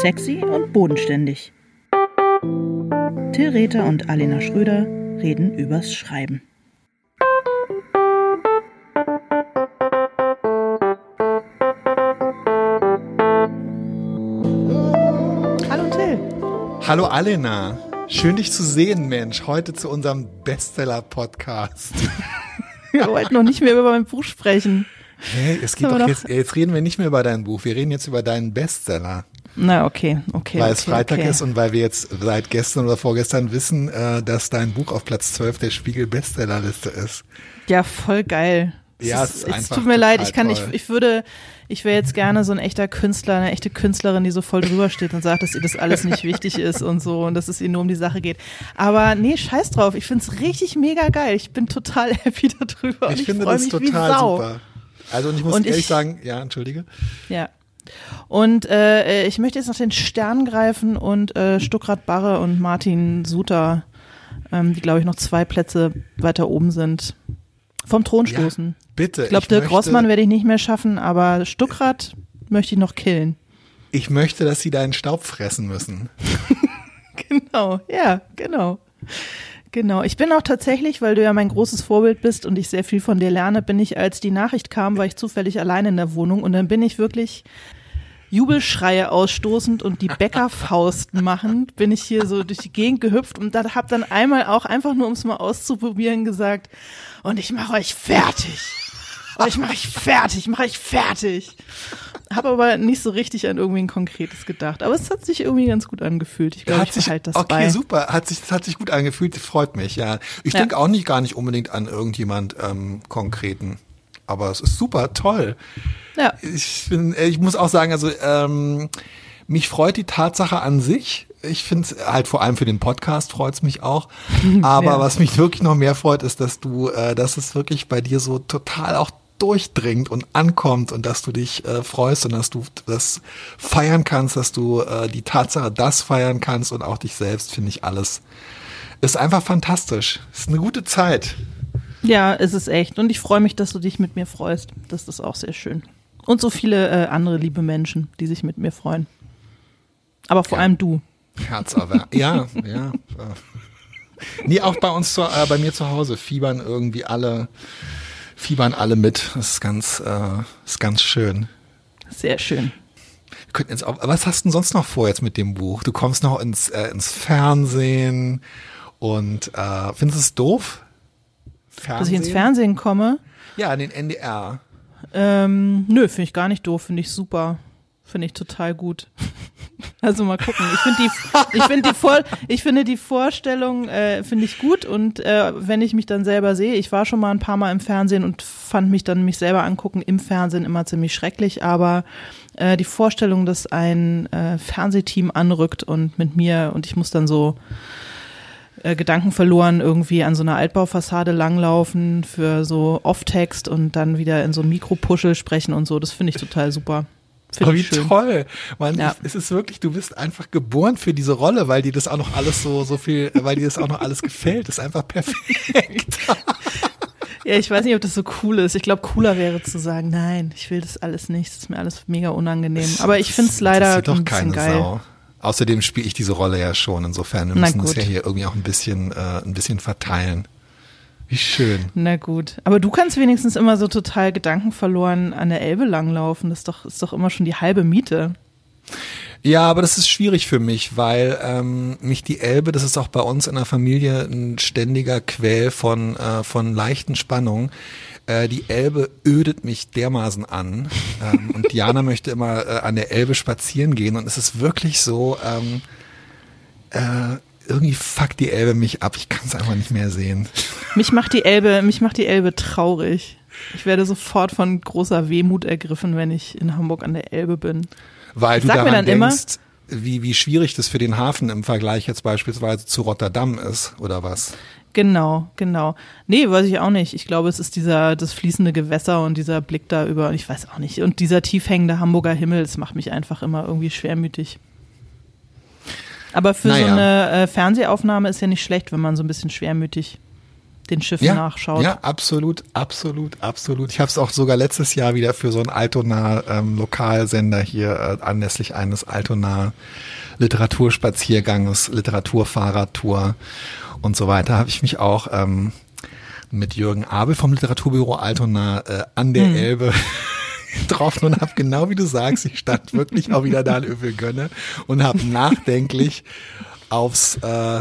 Sexy und bodenständig. Till Rether und Alena Schröder reden übers Schreiben. Hallo Till. Hallo Alena. Schön dich zu sehen, Mensch. Heute zu unserem Bestseller-Podcast. Wir wollten noch nicht mehr über mein Buch sprechen. Hey, es geht doch jetzt, jetzt reden wir nicht mehr über dein Buch. Wir reden jetzt über deinen Bestseller. Na, okay, okay. Weil okay, es Freitag okay. ist und weil wir jetzt seit gestern oder vorgestern wissen, äh, dass dein Buch auf Platz 12 der Spiegel Bestsellerliste ist. Ja, voll geil. Ja, es, es ist, es tut mir leid, ich kann, ich, ich würde, ich wäre jetzt gerne so ein echter Künstler, eine echte Künstlerin, die so voll drüber steht und sagt, dass ihr das alles nicht wichtig ist und so und dass es ihr nur um die Sache geht. Aber nee, scheiß drauf. Ich find's richtig mega geil. Ich bin total happy darüber und Ich ich, finde das total super. Also und ich muss Und ehrlich ich- sagen, ja, entschuldige. Ja. Und äh, ich möchte jetzt noch den Stern greifen und äh, Stuckrad Barre und Martin Suter, ähm, die glaube ich noch zwei Plätze weiter oben sind, vom Thron Ja, stoßen. bitte. ich glaube, Dirk Rossmann werde ich nicht mehr schaffen, aber Stuckrad möchte ich noch killen. Ich möchte, dass sie deinen Staub fressen müssen. Genau, ja, genau. Genau. Ich bin auch tatsächlich, weil du ja mein großes Vorbild bist und ich sehr viel von dir lerne, bin ich, als die Nachricht kam, war ich zufällig allein in der Wohnung und dann bin ich wirklich Jubelschreie ausstoßend und die Bäckerfausten machend, bin ich hier so durch die Gegend gehüpft und da hab dann einmal auch einfach nur, um es mal auszuprobieren, gesagt, und ich mache euch fertig. Und ich mache euch fertig, mache euch fertig. Habe aber nicht so richtig an irgendwie ein Konkretes gedacht. Aber es hat sich irgendwie ganz gut angefühlt. Ich glaube, ich sich, das okay, bei. super. Hat sich, das hat sich gut angefühlt. Freut mich, ja. Ich Ja. denke auch nicht gar nicht unbedingt an irgendjemand ähm, konkreten. Aber es ist super toll. Ja. Ich bin, ich muss auch sagen, also ähm, mich freut die Tatsache an sich. Ich finde es halt vor allem für den Podcast freut es mich auch. Aber Ja. was mich wirklich noch mehr freut, ist, dass du, äh, dass es wirklich bei dir so total auch durchdringt und ankommt und dass du dich äh, freust und dass du das feiern kannst, dass du äh, die Tatsache das feiern kannst und auch dich selbst, finde ich alles. Ist einfach fantastisch. Ist eine gute Zeit. Ja, es ist echt. Und ich freue mich, dass du dich mit mir freust. Das ist auch sehr schön. Und so viele äh, andere liebe Menschen, die sich mit mir freuen. Aber vor Ja. allem du. Herzerwärmend. ja, ja. Nee, auch bei uns, zu, äh, bei mir zu Hause fiebern irgendwie alle, fiebern alle mit. Das ist ganz, äh, ist ganz schön. Sehr schön. Wir könnten jetzt auch, was hast du denn sonst noch vor jetzt mit dem Buch? Du kommst noch ins, äh, ins Fernsehen und äh, findest du es doof? Fernsehen? Dass ich ins Fernsehen komme. Ja, den NDR. Ähm, nö, finde ich gar nicht doof, finde ich super. Finde ich total gut. Also mal gucken. Ich finde die, ich finde die, Vor ich finde die Vorstellung äh, finde ich gut und äh, wenn ich mich dann selber sehe, ich war schon mal ein paar Mal im Fernsehen und fand mich dann mich selber angucken im Fernsehen immer ziemlich schrecklich, aber äh, die Vorstellung, dass ein äh, Fernsehteam anrückt und mit mir und ich muss dann so äh, Gedanken verloren irgendwie an so einer Altbaufassade langlaufen für so Off-Text und dann wieder in so ein Mikropuschel sprechen und so. Das finde ich total super. Finde Oh, wie schön. toll. Man, Ja. es ist wirklich, du bist einfach geboren für diese Rolle, weil dir das auch noch alles so, so viel, weil dir das auch noch alles gefällt. Das ist einfach perfekt. Ja, ich weiß nicht, ob das so cool ist. Ich glaube, cooler wäre zu sagen, nein, ich will das alles nicht. Das ist mir alles mega unangenehm. Aber ich finde es leider Das doch ein bisschen keine geil. Sau. Außerdem spiele ich diese Rolle ja schon. Insofern, wir müssen es gut. ja hier irgendwie auch ein bisschen, äh, ein bisschen verteilen. Wie schön. Na gut. Aber du kannst wenigstens immer so total gedankenverloren an der Elbe langlaufen. Das ist doch, ist doch immer schon die halbe Miete. Ja, aber das ist schwierig für mich, weil ähm, mich die Elbe, das ist auch bei uns in der Familie ein ständiger Quell von, äh, von leichten Spannungen. Äh, die Elbe ödet mich dermaßen an ähm, und Diana möchte immer äh, an der Elbe spazieren gehen und es ist wirklich so, ähm, äh, irgendwie fuckt die Elbe mich ab. Ich kann es einfach nicht mehr sehen. Mich macht die Elbe, mich macht die Elbe traurig. Ich werde sofort von großer Wehmut ergriffen, wenn ich in Hamburg an der Elbe bin. Weil du Sag mir daran dann immer- denkst, wie, wie schwierig das für den Hafen im Vergleich jetzt beispielsweise zu Rotterdam ist, oder was? Genau, genau. Nee, weiß ich auch nicht. Ich glaube, es ist dieser, das fließende Gewässer und dieser Blick da über, ich weiß auch nicht. Und dieser tief hängende Hamburger Himmel, das macht mich einfach immer irgendwie schwermütig. Aber für so Naja. eine äh, Fernsehaufnahme ist ja nicht schlecht, wenn man so ein bisschen schwermütig den Schiffen ja, nachschaut. Ja, absolut, absolut, absolut. Ich habe es auch sogar letztes Jahr wieder für so einen Altona ähm, Lokalsender hier äh, anlässlich eines Altona Literaturspazierganges, Literaturfahrradtour und so weiter, habe ich mich auch ähm, mit Jürgen Abel vom Literaturbüro Altona äh, an der mhm. Elbe getroffen und habe genau wie du sagst, ich stand wirklich auch wieder da in Övelgönne und habe nachdenklich aufs äh,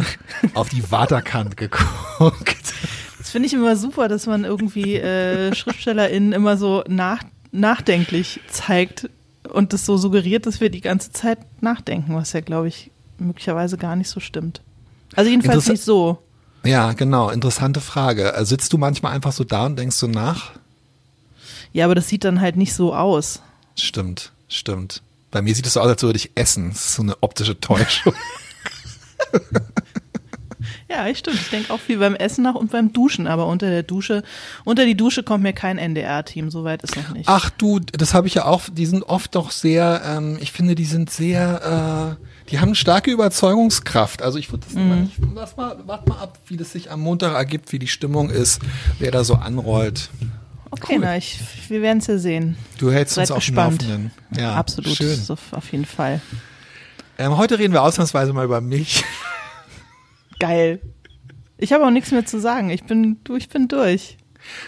auf die Waterkant geguckt. Das finde ich immer super, dass man irgendwie äh, SchriftstellerInnen immer so nach, nachdenklich zeigt und das so suggeriert, dass wir die ganze Zeit nachdenken, was ja, glaube ich, möglicherweise gar nicht so stimmt. Also jedenfalls nicht so. Ja, genau. Interessante Frage. Also sitzt du manchmal einfach so da und denkst so nach? Ja, aber das sieht dann halt nicht so aus. Stimmt, stimmt. Bei mir sieht es so aus, als würde ich essen. Das ist so eine optische Täuschung. ja, ich stimmt. Ich denke auch viel beim Essen nach und beim Duschen, aber unter der Dusche, unter die Dusche kommt mir kein NDR-Team, soweit ist noch nicht. Ach du, das habe ich ja auch, die sind oft doch sehr, ähm, ich finde, die sind sehr, äh, die haben starke Überzeugungskraft. Also ich würde das mhm. nicht, warte mal, wart mal ab, wie das sich am Montag ergibt, wie die Stimmung ist, wer da so anrollt. Okay, cool. na, ich, wir werden es ja sehen. Du hältst Seid uns auf gespannt. dem Laufenden. Ja, absolut. Schön. Auf jeden Fall. Ähm, heute reden wir ausnahmsweise mal über mich. Geil. Ich habe auch nichts mehr zu sagen. Ich bin, du, ich bin durch.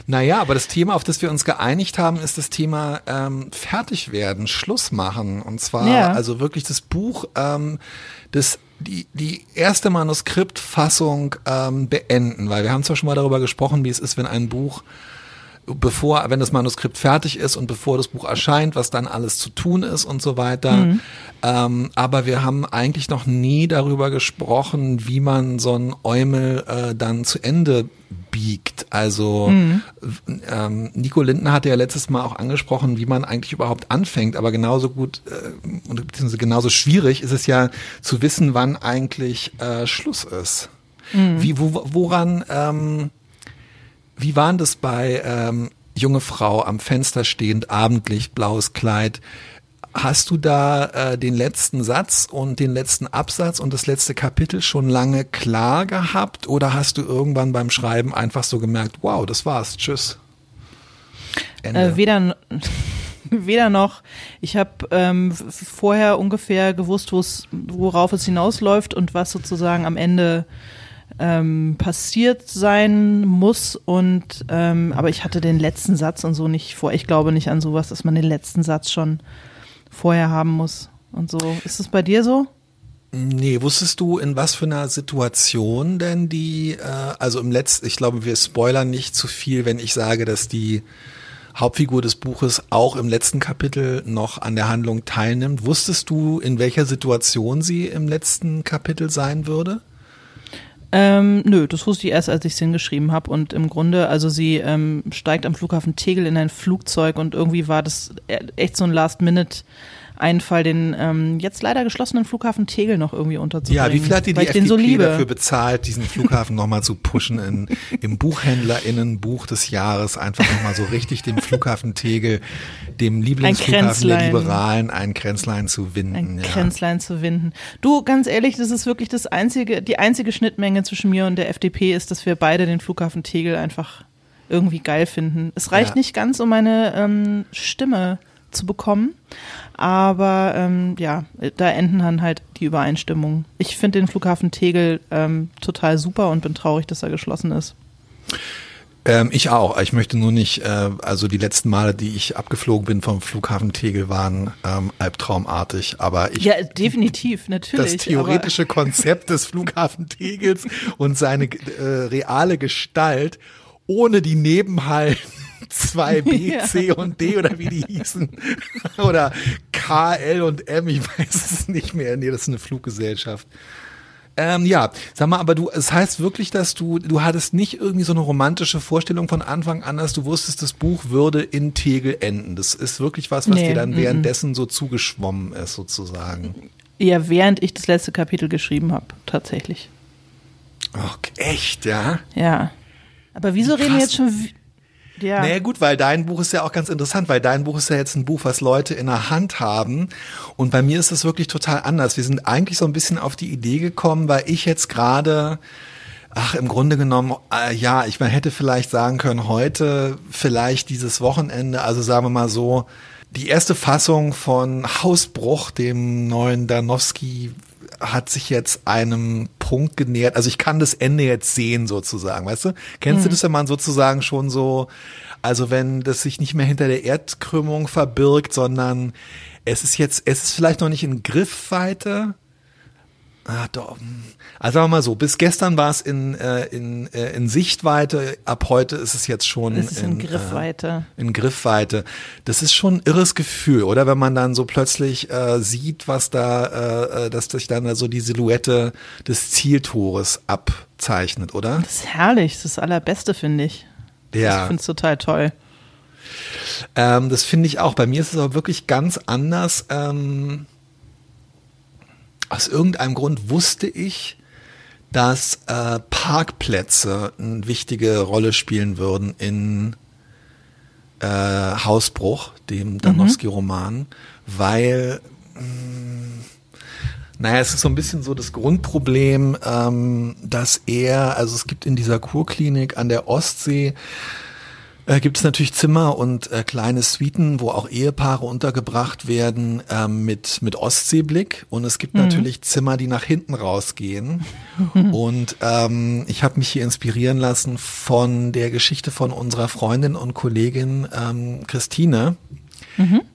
Naja, aber das Thema, auf das wir uns geeinigt haben, ist das Thema ähm, fertig werden, Schluss machen. Und zwar ja. also wirklich das Buch, ähm, das die, die erste Manuskriptfassung ähm, beenden, weil wir haben zwar schon mal darüber gesprochen, wie es ist, wenn ein Buch bevor, wenn das Manuskript fertig ist und bevor das Buch erscheint, was dann alles zu tun ist und so weiter. Mhm. Ähm, aber wir haben eigentlich noch nie darüber gesprochen, wie man so ein Eumel äh, dann zu Ende biegt. Also mhm. ähm, Nico Linden hatte ja letztes Mal auch angesprochen, wie man eigentlich überhaupt anfängt, aber genauso gut äh, beziehungsweise genauso schwierig ist es ja zu wissen, wann eigentlich äh, Schluss ist. Mhm. Wie, wo, woran ähm, wie war das bei ähm, junge Frau am Fenster stehend, Abendlicht, blaues Kleid? Hast du da äh, den letzten Satz und den letzten Absatz und das letzte Kapitel schon lange klar gehabt oder hast du irgendwann beim Schreiben einfach so gemerkt, wow, das war's, tschüss? Äh, weder, weder noch. Ich habe ähm, vorher ungefähr gewusst, worauf es hinausläuft und was sozusagen am Ende ähm, passiert sein muss und ähm, aber ich hatte den letzten Satz und so nicht vor. Ich glaube nicht an sowas, dass man den letzten Satz schon vorher haben muss und so. Ist es bei dir so? Nee, wusstest du, in was für einer Situation denn die, äh, also im letzten, ich glaube, wir spoilern nicht zu viel, wenn ich sage, dass die Hauptfigur des Buches auch im letzten Kapitel noch an der Handlung teilnimmt. Wusstest du, in welcher Situation sie im letzten Kapitel sein würde? Ähm, nö, das wusste ich erst, als ich es hingeschrieben habe. Und im Grunde, also sie ähm, steigt am Flughafen Tegel in ein Flugzeug und irgendwie war das e-, echt so ein Last-Minute- Einfall, den ähm, jetzt leider geschlossenen Flughafen Tegel noch irgendwie unterzubringen. Ja, wie viel hat dir die FDP so dafür bezahlt, diesen Flughafen nochmal zu pushen in, im BuchhändlerInnen-Buch des Jahres, einfach nochmal so richtig dem Flughafen Tegel, dem Lieblingsflughafen der Liberalen, ein Kränzlein zu winden. Ein ja. Kränzlein zu winden. Du, ganz ehrlich, das ist wirklich das einzige, die einzige Schnittmenge zwischen mir und der FDP ist, dass wir beide den Flughafen Tegel einfach irgendwie geil finden. Es reicht ja. nicht ganz, um meine ähm, Stimme zu bekommen. Aber ähm, ja, da enden dann halt die Übereinstimmungen. Ich finde den Flughafen Tegel ähm, total super und bin traurig, dass er geschlossen ist. Ähm, ich auch. Ich möchte nur nicht, äh, also die letzten Male, die ich abgeflogen bin vom Flughafen Tegel, waren ähm, albtraumartig. Aber ich. Ja, definitiv, natürlich. Das theoretische Konzept des Flughafen Tegels und seine äh, reale Gestalt ohne die Nebenhallen 2B, ja. C und D oder wie die hießen. oder K, L und M, ich weiß es nicht mehr. Nee, das ist eine Fluggesellschaft. Ähm, ja, sag mal, aber du, es heißt wirklich, dass du, du hattest nicht irgendwie so eine romantische Vorstellung von Anfang an, dass du wusstest, das Buch würde in Tegel enden. Das ist wirklich was, was nee, dir dann währenddessen so zugeschwommen ist, sozusagen. Ja, während ich das letzte Kapitel geschrieben habe, tatsächlich. Okay, echt, ja? Ja. Aber wieso reden wir jetzt schon ja. Naja gut, weil dein Buch ist ja auch ganz interessant, weil dein Buch ist ja jetzt ein Buch, was Leute in der Hand haben. Und bei mir ist es wirklich total anders. Wir sind eigentlich so ein bisschen auf die Idee gekommen, weil ich jetzt gerade Ach, im Grunde genommen, äh, ja, ich man hätte vielleicht sagen können, heute, vielleicht dieses Wochenende, also sagen wir mal so, die erste Fassung von Hausbruch, dem neuen Danowski, hat sich jetzt einem Punkt genähert. Also ich kann das Ende jetzt sehen sozusagen, weißt du? Kennst Mhm. du das, wenn man sozusagen schon so, also wenn das sich nicht mehr hinter der Erdkrümmung verbirgt, sondern es ist jetzt, es ist vielleicht noch nicht in Griffweite. Ah, doch. Also sagen wir mal so, bis gestern war es in, äh, in, äh, in Sichtweite, ab heute ist es jetzt schon Es ist in Äh, Griffweite. in Griffweite. Das ist schon ein irres Gefühl, oder? Wenn man dann so plötzlich äh, sieht, was da, äh, äh, dass sich dann da so die Silhouette des Zieltores abzeichnet, oder? Das ist herrlich, das ist das Allerbeste, finde ich. Ich Ja, finde es total toll. ähm, das finde ich auch. Bei mir ist es aber wirklich ganz anders. Ähm, aus irgendeinem Grund wusste ich, dass äh, Parkplätze eine wichtige Rolle spielen würden in äh, Hausbruch, dem Danowski-Roman, weil mh, naja, es ist so ein bisschen so das Grundproblem, ähm, dass er, also es gibt in dieser Kurklinik an der Ostsee, äh, gibt es natürlich Zimmer und äh, kleine Suiten, wo auch Ehepaare untergebracht werden ähm, mit, mit Ostseeblick. Und es gibt natürlich Zimmer, die nach hinten rausgehen. und ähm, ich habe mich hier inspirieren lassen von der Geschichte von unserer Freundin und Kollegin ähm, Christine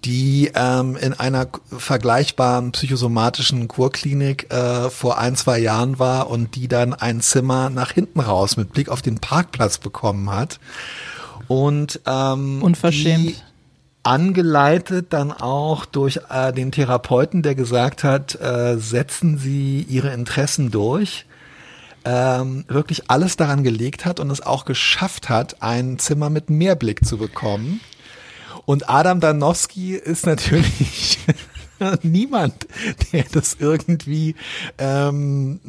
die ähm, in einer vergleichbaren psychosomatischen Kurklinik äh, vor ein, zwei Jahren war und die dann ein Zimmer nach hinten raus mit Blick auf den Parkplatz bekommen hat. Und ähm, Unverschämt. Angeleitet dann auch durch äh, den Therapeuten, der gesagt hat, äh, setzen Sie Ihre Interessen durch, ähm, wirklich alles daran gelegt hat und es auch geschafft hat, ein Zimmer mit Mehrblick zu bekommen. Und Adam Danowski ist natürlich niemand, der das irgendwie ähm,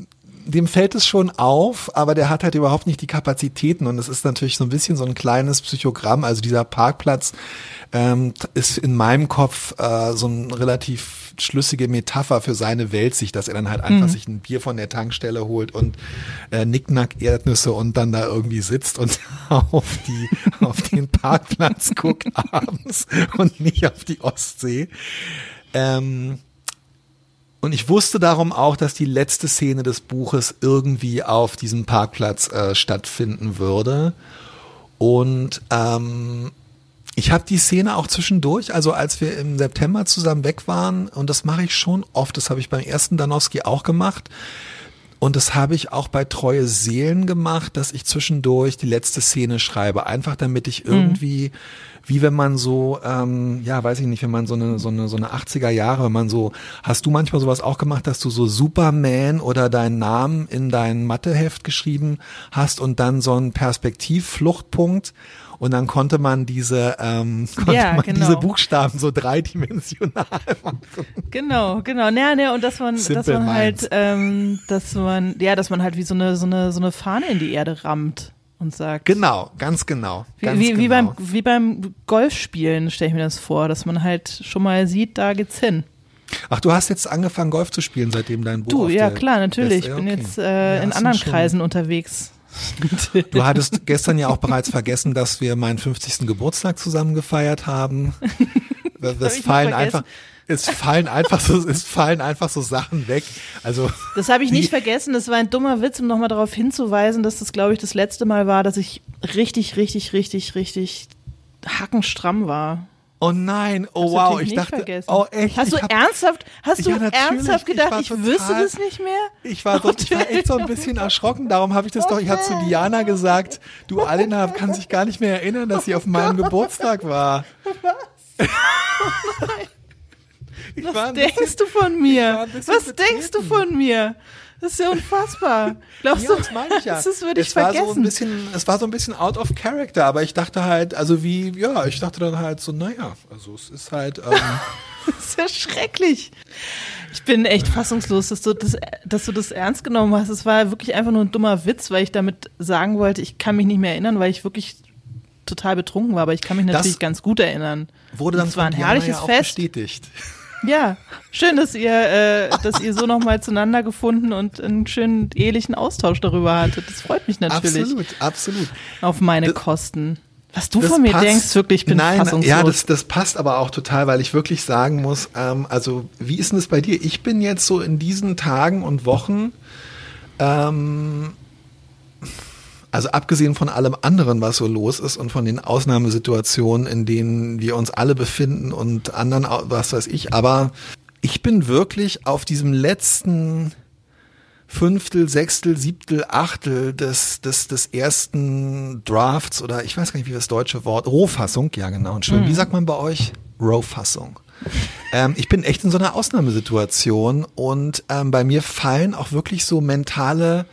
dem fällt es schon auf, aber der hat halt überhaupt nicht die Kapazitäten und es ist natürlich so ein bisschen so ein kleines Psychogramm. Also dieser Parkplatz ähm, ist in meinem Kopf äh, so ein relativ schlüssige Metapher für seine Weltsicht, dass er dann halt einfach sich ein Bier von der Tankstelle holt und äh, Nicknack Erdnüsse und dann da irgendwie sitzt und auf die auf den Parkplatz guckt abends und nicht auf die Ostsee. Ähm, und ich wusste darum auch, dass die letzte Szene des Buches irgendwie auf diesem Parkplatz äh, stattfinden würde. Und ähm, ich habe die Szene auch zwischendurch, also als wir im September zusammen weg waren, und das mache ich schon oft, das habe ich beim ersten Danowski auch gemacht. Und das habe ich auch bei Treue Seelen gemacht, dass ich zwischendurch die letzte Szene schreibe. Einfach damit ich irgendwie, wie wenn man so, ähm, ja, weiß ich nicht, wenn man so eine, so eine, so eine 80er Jahre, wenn man so, hast du manchmal sowas auch gemacht, dass du so Superman oder deinen Namen in dein Matheheft geschrieben hast und dann so einen Perspektivfluchtpunkt und dann konnte man diese, ähm, konnte Ja, man genau. diese Buchstaben so dreidimensional machen. Genau, genau. Ja, ne, und dass man, dass man Minds. halt, ähm, dass man, ja, dass man halt wie so eine, so eine, so eine Fahne in die Erde rammt und sagt. Genau, ganz genau. Wie, Ganz wie, wie, genau. beim, wie beim Golfspielen stelle ich mir das vor, dass man halt schon mal sieht, da geht's hin. Ach, du hast jetzt angefangen, Golf zu spielen, seitdem dein Buch Du, ja klar, natürlich. Ich bin okay. jetzt äh, Ja, in anderen Kreisen unterwegs. Du hattest gestern ja auch bereits vergessen, dass wir meinen 50. Geburtstag zusammen gefeiert haben. hab Das noch fallen einfach, es fallen einfach so, es fallen einfach so Sachen weg. Also, Das habe ich nicht vergessen. Das war ein dummer Witz, um nochmal darauf hinzuweisen, dass das, glaube ich, das letzte Mal war, dass ich richtig, richtig, richtig, richtig hackenstramm war. Oh nein, oh du wow, ich dachte, vergessen. oh echt. Hast ich du hab- ernsthaft, hast du Ja, natürlich. ernsthaft Ich gedacht, ich, total- wüsste das nicht mehr? Ich war, so, ich war echt so ein bisschen erschrocken, darum habe ich das doch, ich habe zu Diana gesagt, du Alina kann sich gar nicht mehr erinnern, dass sie auf meinem Geburtstag war. Ich war Was ein bisschen- denkst du von mir? bisschen Was denkst du von mir? Das ist ja unfassbar. Glaubst Ja, du, das meine ich ja. das würde ich es war vergessen? so ein bisschen, es war so ein bisschen out of character, aber ich dachte halt, also wie, ja, ich dachte dann halt so, naja, also es ist halt, ähm, Das ist ja schrecklich. Ich bin echt fassungslos, dass du das, dass du das ernst genommen hast. Es war wirklich einfach nur ein dummer Witz, weil ich damit sagen wollte, ich kann mich nicht mehr erinnern, weil ich wirklich total betrunken war, aber ich kann mich Das natürlich ganz gut erinnern. wurde dann es war ein herrliches Fest. bestätigt. Ja, schön, dass ihr, äh, dass ihr so nochmal zueinander gefunden und einen schönen ehelichen Austausch darüber hattet. Das freut mich natürlich. Absolut, absolut. Auf meine Das- Kosten. Was du von mir passt. denkst, wirklich, ich bin Nein, fassungslos. Ja, das, das passt aber auch total, weil ich wirklich sagen muss, ähm, also wie ist denn das bei dir? Ich bin jetzt so in diesen Tagen und Wochen, ähm, also abgesehen von allem anderen, was so los ist und von den Ausnahmesituationen, in denen wir uns alle befinden und anderen, was weiß ich, aber ich bin wirklich auf diesem letzten Fünftel, Sechstel, Siebtel, Achtel des, des, des ersten Drafts oder ich weiß gar nicht, wie das deutsche Wort, Rohfassung, ja genau, Entschuldigung, wie sagt man bei euch? Rohfassung. Ähm, ich bin echt in so einer Ausnahmesituation und ähm, bei mir fallen auch wirklich so mentale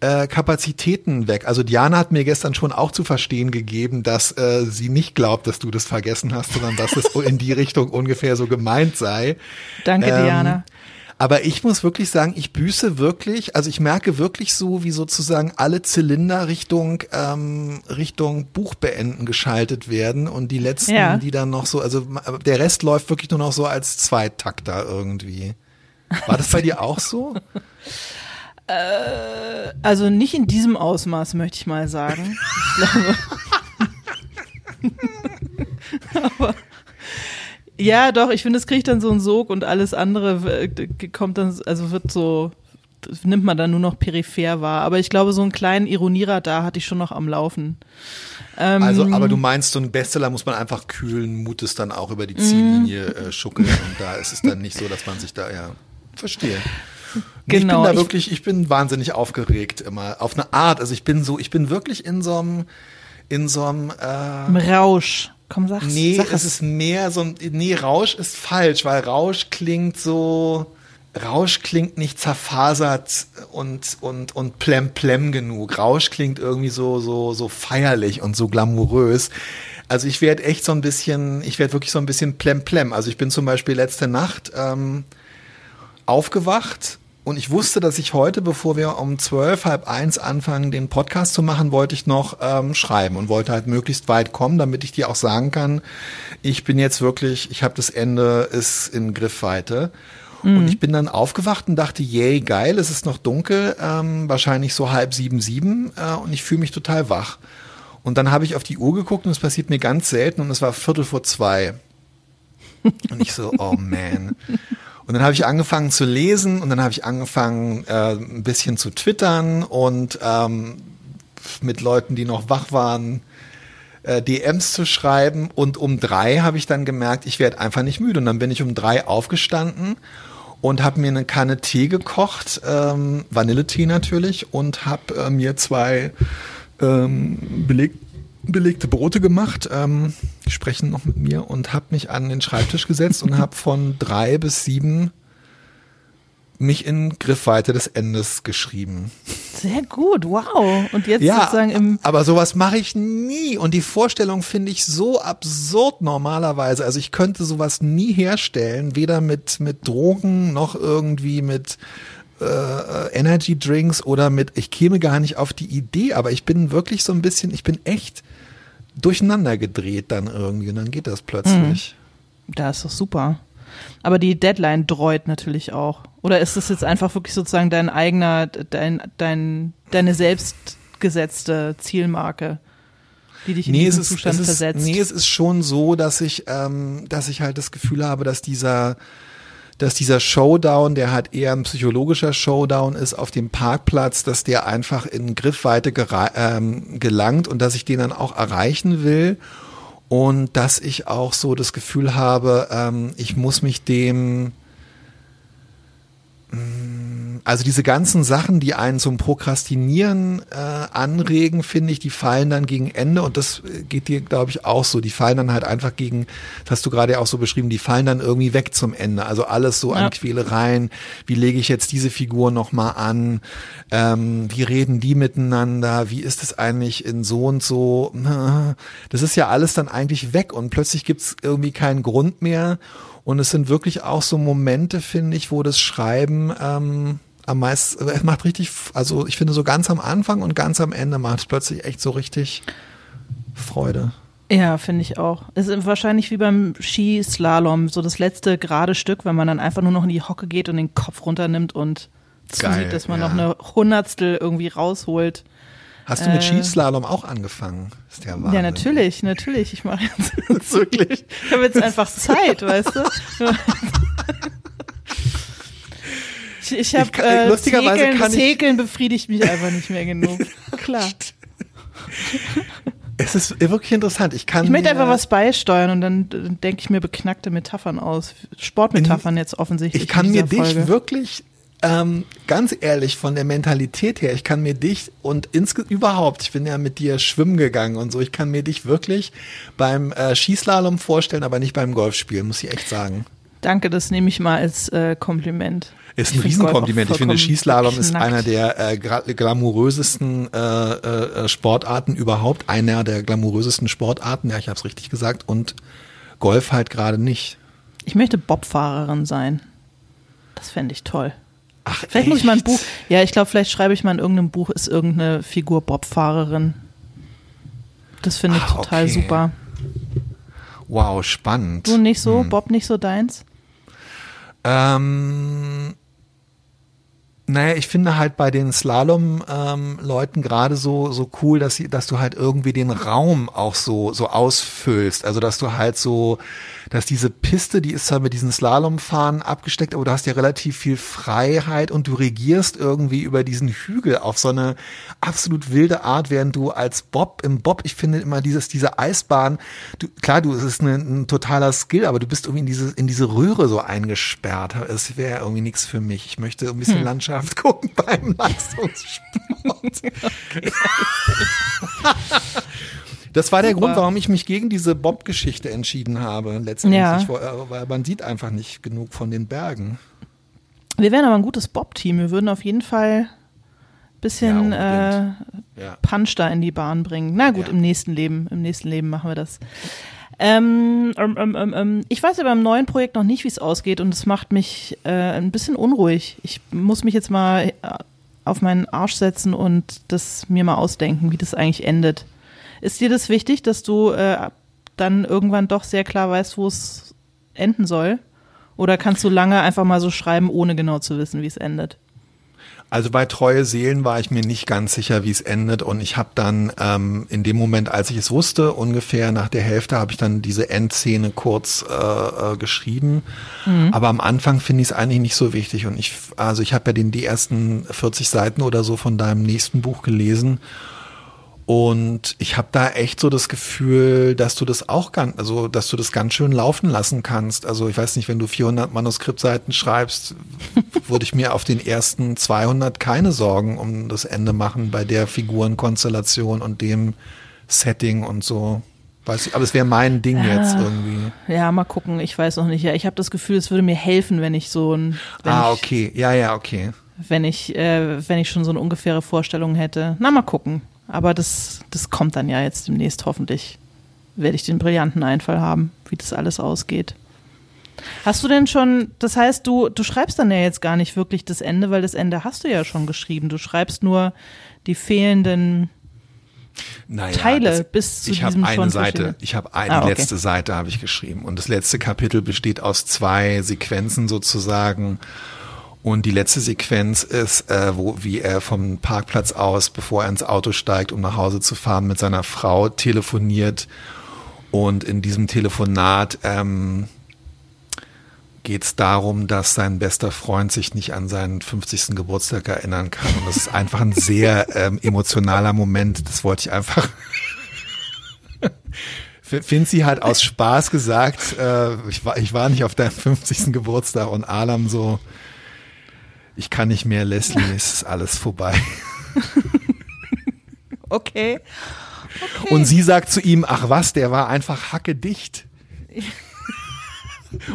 äh, Kapazitäten weg. Also Diana hat mir gestern schon auch zu verstehen gegeben, dass äh, sie nicht glaubt, dass du das vergessen hast, sondern dass es in die Richtung ungefähr so gemeint sei. Danke, Ähm, Diana. Aber ich muss wirklich sagen, ich büße wirklich, also ich merke wirklich so, wie sozusagen alle Zylinder Richtung ähm, Richtung Buch beenden geschaltet werden und die letzten, Ja. die dann noch so, also der Rest läuft wirklich nur noch so als Zweitakter irgendwie. War das bei dir auch so? Also nicht in diesem Ausmaß, möchte ich mal sagen. Ich. Aber ja, doch, ich finde, es kriegt dann so einen Sog und alles andere äh, kommt dann, also wird so, nimmt man dann nur noch peripher wahr. Aber ich glaube, so einen kleinen Ironierer da hatte ich schon noch am Laufen. Ähm, Also, aber du meinst, so ein Bestseller muss man einfach kühlen Mutes dann auch über die Ziellinie äh, schuckeln und da ist es dann nicht so, dass man sich da, ja, verstehe. Nee, ich Genau, bin da ich- wirklich, ich bin wahnsinnig aufgeregt immer, auf eine Art. Also ich bin so, ich bin wirklich in so einem, in so einem, äh, Im Rausch. Komm, sag's. Nee, sag es ist mehr so ein, nee, Rausch ist falsch, weil Rausch klingt so, Rausch klingt nicht zerfasert und, und, und plem plem genug. Rausch klingt irgendwie so, so, so feierlich und so glamourös. Also ich werde echt so ein bisschen, ich werde wirklich so ein bisschen plem plem. Also ich bin zum Beispiel letzte Nacht, ähm, aufgewacht und ich wusste, dass ich heute, bevor wir um zwölf, halb eins anfangen, den Podcast zu machen, wollte ich noch ähm, schreiben und wollte halt möglichst weit kommen, damit ich dir auch sagen kann, ich bin jetzt wirklich, ich habe das Ende ist in Griffweite. Und ich bin dann aufgewacht und dachte, yay, geil, es ist noch dunkel, ähm, wahrscheinlich so halb sieben, sieben äh, und ich fühle mich total wach. Und dann habe ich auf die Uhr geguckt und es passiert mir ganz selten und es war Viertel vor zwei. Und ich so, oh man. Und dann habe ich angefangen zu lesen und dann habe ich angefangen, äh, ein bisschen zu twittern und ähm, mit Leuten, die noch wach waren, äh, DMs zu schreiben. Und um drei habe ich dann gemerkt, ich werde einfach nicht müde. Und dann bin ich um drei aufgestanden und habe mir eine Kanne Tee gekocht, ähm, Vanilletee natürlich, und habe äh, mir zwei ähm, beleg belegte Brote gemacht, ähm, die sprechen noch mit mir und habe mich an den Schreibtisch gesetzt und habe von drei bis sieben mich in Griffweite des Endes geschrieben. Sehr gut, wow. Und jetzt Ja, sozusagen im aber sowas mache ich nie und die Vorstellung finde ich so absurd normalerweise. Also ich könnte sowas nie herstellen, weder mit mit Drogen noch irgendwie mit äh, Energy Drinks oder mit ich käme gar nicht auf die Idee, aber ich bin wirklich so ein bisschen, ich bin echt durcheinander gedreht dann irgendwie und dann geht das plötzlich. Da ist doch super. Aber die Deadline dreut natürlich auch. Oder ist das jetzt einfach wirklich sozusagen dein eigener, dein, dein, deine selbstgesetzte Zielmarke, die dich in Nee, es diesen ist, Zustand ist, versetzt? nee, es ist schon so, dass ich, ähm, dass ich halt das Gefühl habe, dass dieser, dass dieser Showdown, der halt eher ein psychologischer Showdown ist auf dem Parkplatz, dass der einfach in Griffweite ähm, gelangt und dass ich den dann auch erreichen will. Und dass ich auch so das Gefühl habe, ähm, ich muss mich dem also diese ganzen Sachen, die einen zum Prokrastinieren äh, anregen, finde ich, die fallen dann gegen Ende und das äh, geht dir, glaube ich, auch so. Die fallen dann halt einfach gegen, das hast du gerade ja auch so beschrieben, die fallen dann irgendwie weg zum Ende. Also alles so Ja. an Quälereien. Wie lege ich jetzt diese Figur nochmal an? Ähm, wie reden die miteinander? Wie ist es eigentlich in so und so? Das ist ja alles dann eigentlich weg und plötzlich gibt's irgendwie keinen Grund mehr. Und es sind wirklich auch so Momente, finde ich, wo das Schreiben ähm, am meisten, es macht richtig, also ich finde so ganz am Anfang und ganz am Ende macht es plötzlich echt so richtig Freude. Ja, finde ich auch. Es ist wahrscheinlich wie beim Skislalom, so das letzte gerade Stück, wenn man dann einfach nur noch in die Hocke geht und den Kopf runternimmt und Geil, zusieht, dass man ja. noch eine Hundertstel irgendwie rausholt. Hast du mit Äh. Skislalom auch angefangen? Ist der Wahnsinn. Ja, natürlich, natürlich. Ich mache jetzt, Wirklich? ich habe jetzt einfach Zeit, weißt du? Ich, ich habe äh, lustigerweise Häkeln, kann das ich- Häkeln befriedigt mich einfach nicht mehr genug. Klar. Es ist wirklich interessant. Ich kann Ich möchte einfach was beisteuern und dann, dann denke ich mir beknackte Metaphern aus. Sportmetaphern jetzt offensichtlich. Ich kann in mir dich Folge. wirklich, ähm, ganz ehrlich, von der Mentalität her, ich kann mir dich und überhaupt, ich bin ja mit dir schwimmen gegangen und so, ich kann mir dich wirklich beim äh, Skislalom vorstellen, aber nicht beim Golfspielen, muss ich echt sagen. Danke, das nehme ich mal als äh, Kompliment. Ist ein Riesenkompliment. Ich finde, Skislalom ist einer der äh, glamourösesten äh, äh, Sportarten überhaupt. Einer der glamourösesten Sportarten, ja, ich habe es richtig gesagt. Und Golf halt gerade nicht. Ich möchte Bobfahrerin sein. Das fände ich toll. Ach, Vielleicht muss ich mal ein echt? Buch. Ja, ich glaube, vielleicht schreibe ich mal in irgendeinem Buch, ist irgendeine Figur Bobfahrerin. Das finde ich Ach, total okay. super. Wow, spannend. Du nicht so? Hm. Bob nicht so deins? Ähm, naja, ich finde halt bei den Slalom-Leuten gerade so, so cool, dass, sie, dass du halt irgendwie den Raum auch so, so ausfüllst. Also, dass du halt so, dass diese Piste, die ist zwar mit diesen Slalomfahnen abgesteckt, aber du hast ja relativ viel Freiheit und du regierst irgendwie über diesen Hügel auf so eine absolut wilde Art, während du als Bob, im Bob, ich finde immer dieses, diese Eisbahn, du, klar, du, es ist eine, ein totaler Skill, aber du bist irgendwie in diese, in diese Röhre so eingesperrt. Es wäre irgendwie nichts für mich. Ich möchte ein bisschen Landschaft gucken beim Leistungssport. Das war der Super. Grund, warum ich mich gegen diese Bob-Geschichte entschieden habe. Letztendlich, Ja. Äh, weil man sieht einfach nicht genug von den Bergen. Wir wären aber ein gutes Bob-Team. Wir würden auf jeden Fall ein bisschen Ja, äh. Ja. Punch da in die Bahn bringen. Na gut, im nächsten Leben. Im nächsten Leben machen wir das. Ähm, ähm, ähm, ähm, ähm, ich weiß ja beim neuen Projekt noch nicht, wie es ausgeht und es macht mich äh, ein bisschen unruhig. Ich muss mich jetzt mal äh, auf meinen Arsch setzen und das mir mal ausdenken, wie das eigentlich endet. Ist dir das wichtig, dass du äh, dann irgendwann doch sehr klar weißt, wo es enden soll? Oder kannst du lange einfach mal so schreiben, ohne genau zu wissen, wie es endet? Also bei Treue Seelen war ich mir nicht ganz sicher, wie es endet. Und ich habe dann ähm, in dem Moment, als ich es wusste, ungefähr nach der Hälfte, habe ich dann diese Endszene kurz äh, äh, geschrieben. Aber am Anfang finde ich es eigentlich nicht so wichtig. Und ich, also ich habe ja den, die ersten 40 Seiten oder so von deinem nächsten Buch gelesen. Und ich habe da echt so das Gefühl, dass du das auch ganz, also dass du das ganz schön laufen lassen kannst. Also ich weiß nicht, wenn du 400 Manuskriptseiten schreibst, würde ich mir auf den ersten 200 keine Sorgen um das Ende machen bei der Figurenkonstellation und dem Setting und so. Weiß ich, aber es wäre mein Ding jetzt irgendwie. Ja, mal gucken. Ich weiß noch nicht. Ja, ich habe das Gefühl, es würde mir helfen, wenn ich so ein, Ah, ich, okay. Ja, ja, okay. wenn ich, äh, wenn ich schon so eine ungefähre Vorstellung hätte. Na, mal gucken. Aber das, das kommt dann ja jetzt demnächst hoffentlich. Werde ich den brillanten Einfall haben, wie das alles ausgeht. Hast du denn schon, das heißt, du, du schreibst dann ja jetzt gar nicht wirklich das Ende, weil das Ende hast du ja schon geschrieben. Du schreibst nur die fehlenden Naja, Teile bis zu ich habe diesem eine schon Seite, ich habe eine Ah, okay. letzte Seite habe ich geschrieben und das letzte Kapitel besteht aus zwei Sequenzen sozusagen und die letzte Sequenz ist, äh, wo wie er vom Parkplatz aus, bevor er ins Auto steigt, um nach Hause zu fahren, mit seiner Frau telefoniert und in diesem Telefonat ähm, geht es darum, dass sein bester Freund sich nicht an seinen 50. Geburtstag erinnern kann. Und das ist einfach ein sehr ähm, emotionaler Moment. Das wollte ich einfach. Finzi hat aus Spaß gesagt, äh, ich, war, ich war nicht auf deinem 50. Geburtstag und Alam so, ich kann nicht mehr, Leslie, es ist alles vorbei. Okay. Und sie sagt zu ihm, ach was, der war einfach hackedicht.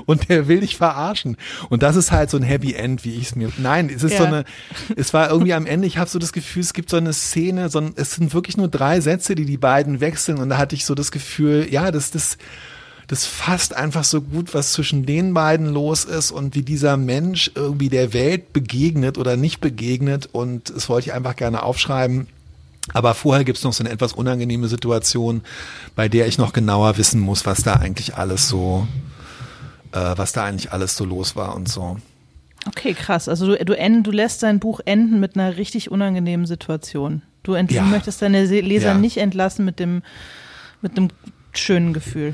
Und der will dich verarschen. Und das ist halt so ein Happy End, wie ich es mir. Nein, es ist Ja. so eine. Es war irgendwie am Ende. Ich habe so das Gefühl, es gibt so eine Szene. So ein, es sind wirklich nur drei Sätze, die die beiden wechseln. Und da hatte ich so das Gefühl, ja, das, das, das fasst einfach so gut, was zwischen den beiden los ist und wie dieser Mensch irgendwie der Welt begegnet oder nicht begegnet. Und das wollte ich einfach gerne aufschreiben. Aber vorher gibt's noch so eine etwas unangenehme Situation, bei der ich noch genauer wissen muss, was da eigentlich alles so, äh, was da eigentlich alles so los war und so. Okay, krass. Also du, du, end, du lässt dein Buch enden mit einer richtig unangenehmen Situation. Du, ent, Ja. möchtest deine Se- Leser Ja. nicht entlassen mit dem, mit einem schönen Gefühl.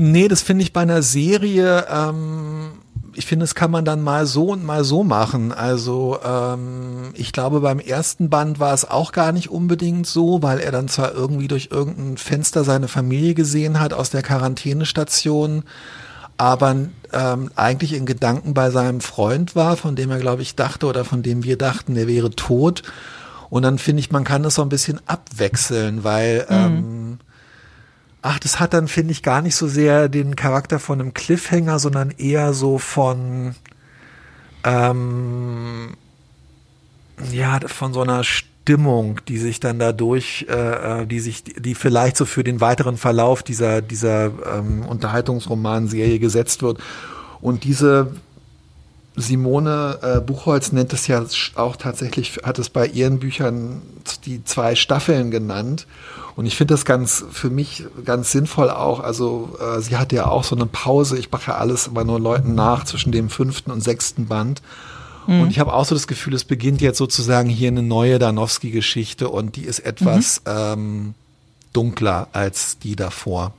Nee, das finde ich bei einer Serie, ähm, ich finde, das kann man dann mal so und mal so machen. Also ähm, ich glaube, beim ersten Band war es auch gar nicht unbedingt so, weil er dann zwar irgendwie durch irgendein Fenster seine Familie gesehen hat aus der Quarantänestation, aber ähm, eigentlich in Gedanken bei seinem Freund war, von dem er, glaube ich, dachte oder von dem wir dachten, er wäre tot. Und dann finde ich, man kann das so ein bisschen abwechseln, weil ähm, Ach, das hat dann, finde ich, gar nicht so sehr den Charakter von einem Cliffhanger, sondern eher so von, ähm, ja, von so einer Stimmung, die sich dann dadurch, äh, äh, die sich, die vielleicht so für den weiteren Verlauf dieser, dieser ähm, Unterhaltungsromanserie gesetzt wird. Und diese Simone äh, Buchholz nennt es ja auch tatsächlich, hat es bei ihren Büchern die zwei Staffeln genannt. Und ich finde das ganz, für mich ganz sinnvoll auch. Also äh, sie hatte ja auch so eine Pause. Ich mache ja alles immer nur Leuten nach zwischen dem fünften und sechsten Band. Und ich habe auch so das Gefühl, es beginnt jetzt sozusagen hier eine neue Danowski-Geschichte und die ist etwas ähm, dunkler als die davor.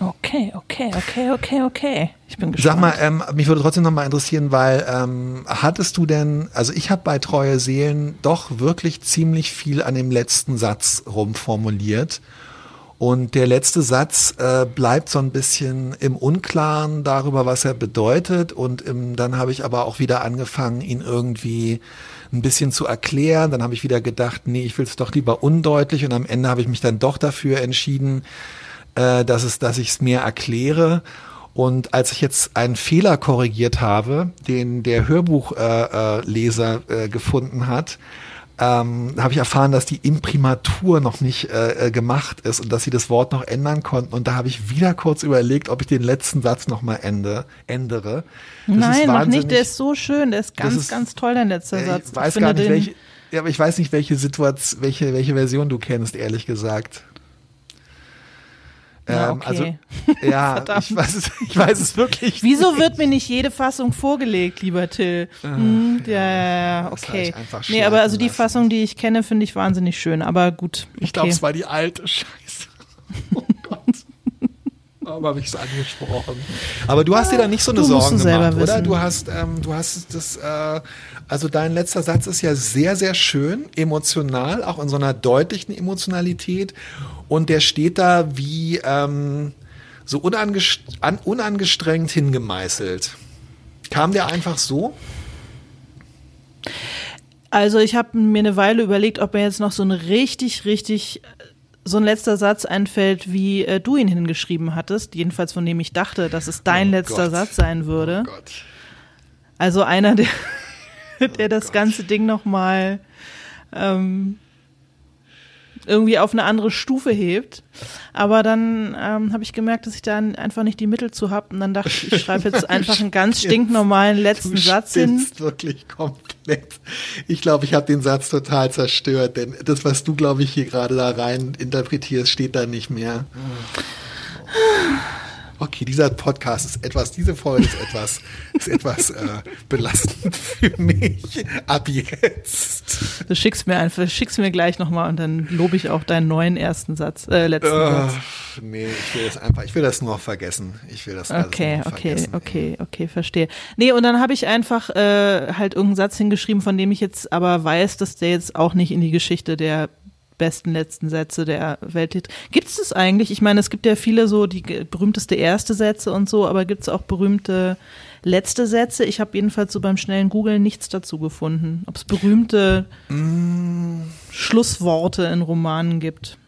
Okay, okay, okay, okay, okay. Ich bin gespannt. Sag mal, ähm, mich würde trotzdem noch mal interessieren, weil ähm, hattest du denn, also ich habe bei Treue Seelen doch wirklich ziemlich viel an dem letzten Satz rumformuliert. Und der letzte Satz äh, bleibt so ein bisschen im Unklaren darüber, was er bedeutet. Und im, dann habe ich aber auch wieder angefangen, ihn irgendwie ein bisschen zu erklären. Dann habe ich wieder gedacht, nee, ich will es doch lieber undeutlich. Und am Ende habe ich mich dann doch dafür entschieden, äh, dass es, dass ich es mehr erkläre. Und als ich jetzt einen Fehler korrigiert habe, den der Hörbuchleser äh, äh, gefunden hat, ähm, habe ich erfahren, dass die Imprimatur noch nicht äh, äh, gemacht ist und dass sie das Wort noch ändern konnten. Und da habe ich wieder kurz überlegt, ob ich den letzten Satz noch mal ende, ändere. Das Nein, noch nicht. Der ist so schön. Der ist ganz, ist- ganz toll, dein letzter äh, Satz. Ich weiß finde gar nicht, welche, ja, aber ich weiß nicht, welche Situation, welche, welche Version du kennst, ehrlich gesagt. Ja, Ähm, Also, okay. ja, Verdammt. ich weiß es, ich weiß es wirklich. Wieso wird mir nicht jede Fassung vorgelegt, lieber Till? Hm, ja, ja, ja, okay. Nee, aber also die lassen. Fassung, die ich kenne, finde ich wahnsinnig schön. Aber gut. Okay. Ich glaube, es war die alte Scheiße. Oh Gott. Warum habe ich es angesprochen? Aber du hast dir da nicht so eine Du Sorgen gemacht, oder? wissen. Du hast, ähm, du hast das, äh, also dein letzter Satz ist ja sehr, sehr schön, emotional, auch in so einer deutlichen Emotionalität. Und der steht da wie ähm, so unangest an, unangestrengt hingemeißelt. Kam der einfach so? Also ich habe mir eine Weile überlegt, ob mir jetzt noch so ein richtig, richtig so ein letzter Satz einfällt, wie äh, du ihn hingeschrieben hattest, jedenfalls von dem ich dachte, dass es dein Oh letzter Gott. Satz sein würde. Oh Gott. Also einer, der, der Oh das Gott. ganze Ding nochmal ähm, irgendwie auf eine andere Stufe hebt. Aber dann ähm, habe ich gemerkt, dass ich da einfach nicht die Mittel zu habe. Und dann dachte ich, ich schreibe jetzt einfach einen ganz stinknormalen letzten Du Satz hin. wirklich komplett. Ich glaube, ich habe den Satz total zerstört, denn das, was du, glaube ich, hier gerade da rein interpretierst, steht da nicht mehr. Okay, dieser Podcast ist etwas, diese Folge ist etwas, ist etwas äh, belastend für mich. Ab jetzt. Du schickst mir einfach, schickst mir gleich nochmal und dann lobe ich auch deinen neuen ersten Satz, äh, letzten Satz. Äh, nee, ich will das einfach, ich will das nur noch vergessen. Ich will das alles Okay, okay, vergessen. okay, okay, verstehe. Nee, und dann habe ich einfach äh, halt irgendeinen Satz hingeschrieben, von dem ich jetzt aber weiß, dass der jetzt auch nicht in die Geschichte der besten letzten Sätze der Welt geht. Gibt es das eigentlich? Ich meine, es gibt ja viele so die berühmteste erste Sätze und so, aber gibt es auch berühmte letzte Sätze? Ich habe jedenfalls so beim schnellen Googlen nichts dazu gefunden. Ob es berühmte Mm. Schlussworte in Romanen gibt.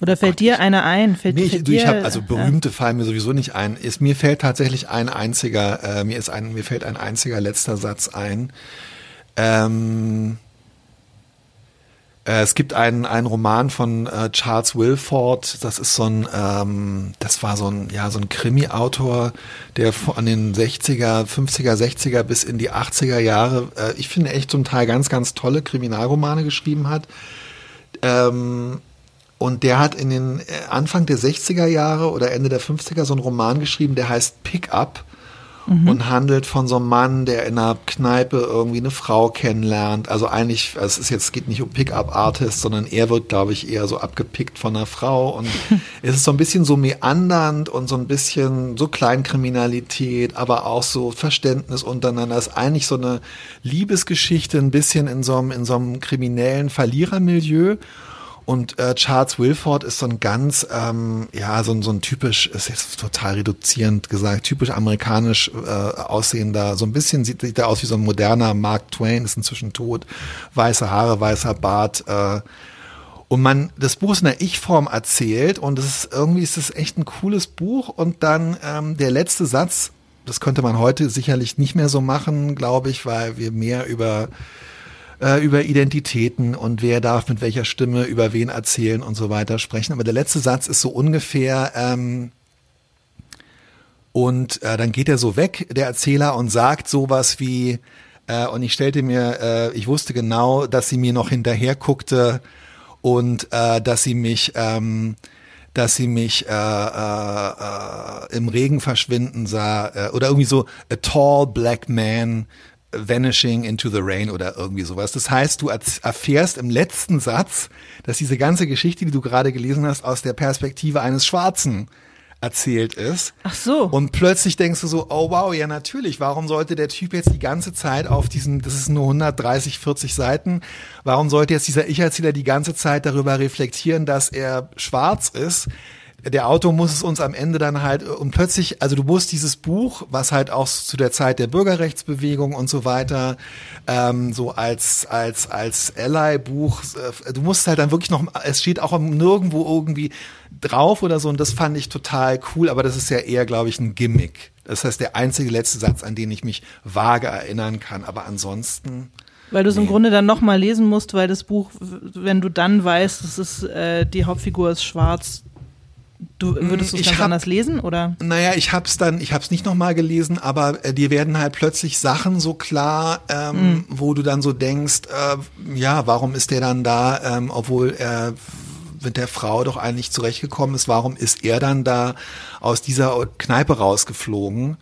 Oder fällt dir einer ein? Fällt, Nee, ich, fällt du, ich habe also berühmte fallen mir sowieso nicht ein. Ist, mir fällt tatsächlich ein einziger, äh, mir ist ein, mir fällt ein einziger letzter Satz ein. Ähm, Äh, es gibt einen, einen Roman von äh, Charles Wilford, das ist so ein, ähm, das war so ein, ja, so ein Krimi-Autor, der von den 60er, 50er, 60er bis in die 80er Jahre, äh, ich finde echt zum Teil ganz, ganz tolle Kriminalromane geschrieben hat. Ähm, und der hat in den äh, Anfang der 60er Jahre oder Ende der 50er so einen Roman geschrieben, der heißt Pick Up mhm. und handelt von so einem Mann, der in einer Kneipe irgendwie eine Frau kennenlernt. Also eigentlich, es ist jetzt, geht nicht um Pickup-Artist, sondern er wird, glaube ich, eher so abgepickt von einer Frau. Und es ist so ein bisschen so meandernd und so ein bisschen so Kleinkriminalität, aber auch so Verständnis untereinander. Es ist eigentlich so eine Liebesgeschichte, ein bisschen in so einem, in so einem kriminellen Verlierermilieu. Und äh, Charles Wilford ist so ein ganz, ähm, ja, so, ein so ein typisch, ist jetzt total reduzierend gesagt, typisch amerikanisch äh, aussehender, so ein bisschen sieht, sieht er aus wie so ein moderner Mark Twain, ist inzwischen tot, weiße Haare, weißer Bart. Äh, und man, das Buch ist in der Ich-Form erzählt und es ist irgendwie ist es echt ein cooles Buch. Und dann ähm, der letzte Satz, das könnte man heute sicherlich nicht mehr so machen, glaube ich, weil wir mehr über äh, über Identitäten und wer darf mit welcher Stimme über wen erzählen und so weiter sprechen. Aber der letzte Satz ist so ungefähr, ähm, und äh, dann geht er so weg, der Erzähler, und sagt sowas wie, äh, und ich stellte mir, äh, ich wusste genau, dass sie mir noch hinterher guckte und äh, dass sie mich, ähm, dass sie mich äh, äh, äh, im Regen verschwinden sah äh, oder irgendwie so a tall black man Vanishing into the Rain oder irgendwie sowas. Das heißt, du erfährst im letzten Satz, dass diese ganze Geschichte, die du gerade gelesen hast, aus der Perspektive eines Schwarzen erzählt ist. Ach so. Und plötzlich denkst du so, oh wow, ja natürlich, warum sollte der Typ jetzt die ganze Zeit auf diesen, das ist nur 130, 40 Seiten, warum sollte jetzt dieser Ich-Erzähler die ganze Zeit darüber reflektieren, dass er schwarz ist? Der Autor muss es uns am Ende dann halt und plötzlich, also du musst dieses Buch, was halt auch zu der Zeit der Bürgerrechtsbewegung und so weiter, ähm, so als als als Ally-Buch, äh, du musst halt dann wirklich noch, es steht auch nirgendwo irgendwie drauf oder so und das fand ich total cool, aber das ist ja eher, glaube ich, ein Gimmick. Das heißt, der einzige letzte Satz, an den ich mich vage erinnern kann, aber ansonsten. Weil du es nee. im Grunde dann nochmal lesen musst, weil das Buch, wenn du dann weißt, es ist, äh, die Hauptfigur ist schwarz, Du würdest du es ganz hab, anders lesen oder? Naja, ich hab's dann, ich hab's nicht nochmal gelesen, aber äh, dir werden halt plötzlich Sachen so klar, ähm, mhm. wo du dann so denkst, äh, ja, warum ist der dann da, ähm, obwohl er mit der Frau doch eigentlich zurechtgekommen ist, warum ist er dann da aus dieser Kneipe rausgeflogen?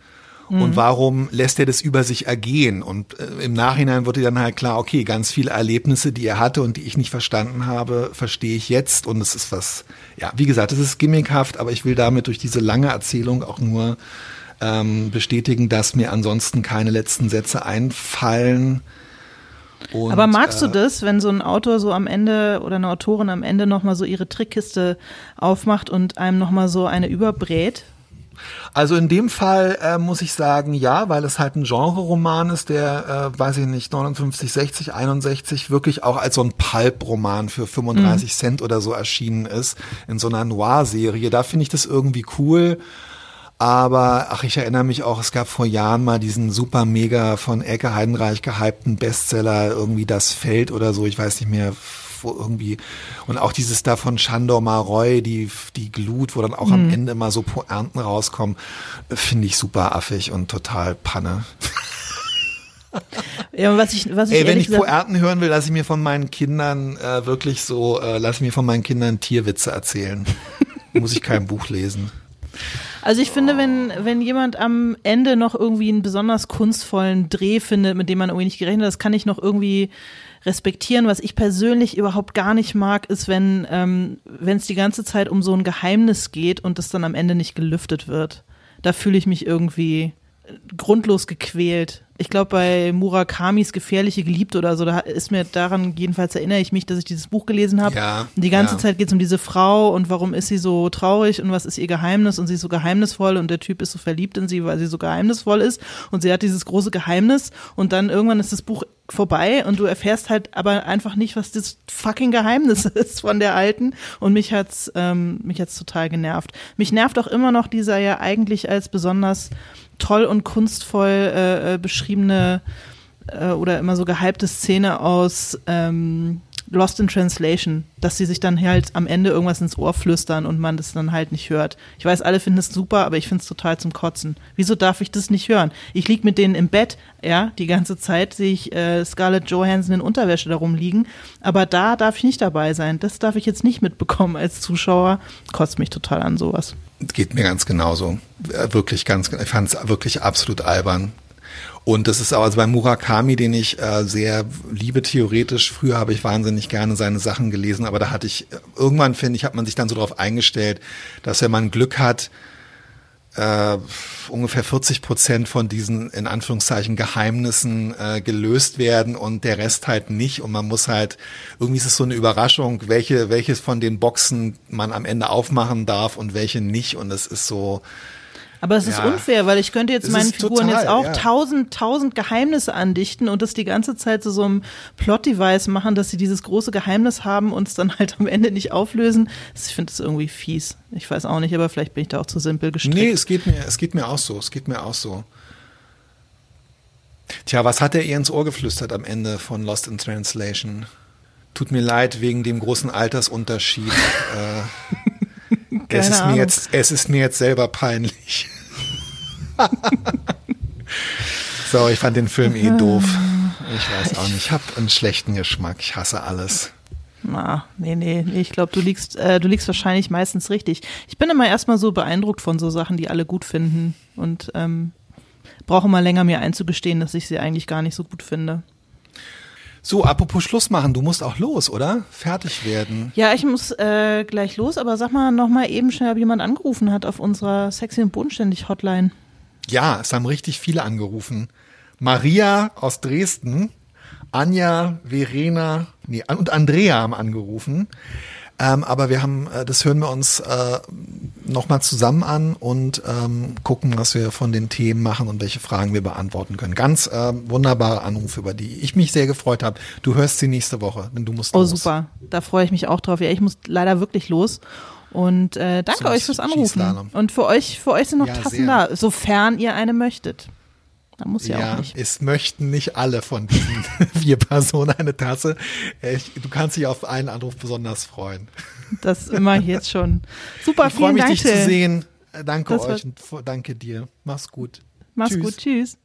Und mhm. warum lässt er das über sich ergehen? Und äh, im Nachhinein wurde dann halt klar, okay, ganz viele Erlebnisse, die er hatte und die ich nicht verstanden habe, verstehe ich jetzt. Und es ist was, ja, wie gesagt, es ist gimmickhaft, aber ich will damit durch diese lange Erzählung auch nur ähm, bestätigen, dass mir ansonsten keine letzten Sätze einfallen. Und, Aber magst du äh, das, wenn so ein Autor so am Ende oder eine Autorin am Ende nochmal so ihre Trickkiste aufmacht und einem nochmal so eine überbrät? Also in dem Fall äh, muss ich sagen, ja, weil es halt ein Genre-Roman ist, der, äh, weiß ich nicht, 59, 60, 61 wirklich auch als so ein Pulp-Roman für 35 mhm. Cent oder so erschienen ist, in so einer Noir-Serie. Da finde ich das irgendwie cool. Aber, ach, ich erinnere mich auch, es gab vor Jahren mal diesen super mega von Elke Heidenreich gehypten Bestseller, irgendwie Das Feld oder so, ich weiß nicht mehr, wo irgendwie, und auch dieses da von Shandor Maroy, die, die Glut, wo dann auch mhm. am Ende immer so Poernten rauskommen, finde ich super affig und total Panne. Ja, was ich, was ich Ey, wenn ich Poernten hören will, lasse ich mir von meinen Kindern äh, wirklich so, äh, lasse ich mir von meinen Kindern Tierwitze erzählen. Muss ich kein Buch lesen. Also ich finde, wenn, wenn jemand am Ende noch irgendwie einen besonders kunstvollen Dreh findet, mit dem man irgendwie nicht gerechnet hat, das kann ich noch irgendwie respektieren. Was ich persönlich überhaupt gar nicht mag, ist, wenn ähm, es die ganze Zeit um so ein Geheimnis geht und es dann am Ende nicht gelüftet wird. Da fühle ich mich irgendwie grundlos gequält ich glaube, bei Murakamis Gefährliche Geliebte oder so, da ist mir daran, jedenfalls erinnere ich mich, dass ich dieses Buch gelesen habe. Ja, und die ganze ja. Zeit geht es um diese Frau und warum ist sie so traurig und was ist ihr Geheimnis und sie ist so geheimnisvoll und der Typ ist so verliebt in sie, weil sie so geheimnisvoll ist und sie hat dieses große Geheimnis und dann irgendwann ist das Buch vorbei und du erfährst halt aber einfach nicht, was das fucking Geheimnis ist von der Alten und mich hat's ähm, mich hat's total genervt. Mich nervt auch immer noch dieser ja eigentlich als besonders toll und kunstvoll äh, äh, beschriebene äh, oder immer so gehypte Szene aus ähm, Lost in Translation, dass sie sich dann halt am Ende irgendwas ins Ohr flüstern und man das dann halt nicht hört. Ich weiß, alle finden es super, aber ich finde es total zum Kotzen. Wieso darf ich das nicht hören? Ich lieg mit denen im Bett, ja, die ganze Zeit sehe ich äh, Scarlett Johansson in Unterwäsche darum liegen, aber da darf ich nicht dabei sein. Das darf ich jetzt nicht mitbekommen als Zuschauer. Kotzt mich total an sowas. Geht mir ganz genauso. Äh, Wirklich ganz, ich fand es wirklich absolut albern. Und das ist aber also bei Murakami, den ich äh, sehr liebe theoretisch. Früher habe ich wahnsinnig gerne seine Sachen gelesen, aber da hatte ich äh, irgendwann finde ich, hat man sich dann so darauf eingestellt, dass wenn man Glück hat, äh, ungefähr 40 Prozent von diesen in Anführungszeichen Geheimnissen äh, gelöst werden und der Rest halt nicht. Und man muss halt irgendwie ist es so eine Überraschung, welche welches von den Boxen man am Ende aufmachen darf und welche nicht. Und es ist so Aber es ist Ja. unfair, weil ich könnte jetzt Es meinen Figuren total, jetzt auch ja. tausend, tausend Geheimnisse andichten und das die ganze Zeit zu so einem Plot-Device machen, dass sie dieses große Geheimnis haben und es dann halt am Ende nicht auflösen. Das- Ich finde das irgendwie fies. Ich weiß auch nicht, aber vielleicht bin ich da auch zu simpel gestrickt. Nee, es geht mir, es geht mir auch so. Es geht mir auch so. Tja, was hat er ihr ins Ohr geflüstert am Ende von Lost in Translation? Tut mir leid wegen dem großen Altersunterschied. äh, es, Keine ist mir jetzt, es ist mir jetzt selber peinlich. so, ich fand den Film eh doof. Ich weiß auch nicht. Ich habe einen schlechten Geschmack. Ich hasse alles. Na, nee, nee, nee, ich glaube, du liegst, äh, du liegst wahrscheinlich meistens richtig. Ich bin immer erstmal so beeindruckt von so Sachen, die alle gut finden und ähm, brauche mal länger mir einzugestehen, dass ich sie eigentlich gar nicht so gut finde. So, apropos Schluss machen. Du musst auch los, oder? Fertig werden. Ja, ich muss äh, gleich los, aber sag mal noch mal eben schnell, ob jemand angerufen hat auf unserer sexy und bodenständig Hotline. Ja, es haben richtig viele angerufen. Maria aus Dresden, Anja, Verena nee, und Andrea haben angerufen. Ähm, aber wir haben, äh, das hören wir uns äh, nochmal zusammen an und ähm, gucken, was wir von den Themen machen und welche Fragen wir beantworten können. Ganz äh, wunderbare Anrufe, über die ich mich sehr gefreut habe. Du hörst sie nächste Woche, denn du musst Oh, los. super. Da freue ich mich auch drauf. Ja, ich muss leider wirklich los. Und äh, danke Zum euch fürs Anrufen. Und für euch, für euch sind noch Ja, Tassen sehr. da, sofern ihr eine möchtet. Da muss ja, Ja, auch nicht. es möchten nicht alle von diesen vier Personen eine Tasse. Ich, du kannst dich auf einen Anruf besonders freuen. Das ich jetzt schon. Super, Ich freue vielen mich, Dank. dich zu sehen. Äh, Danke Das euch und danke dir. Mach's gut. Mach's Tschüss. gut. Tschüss.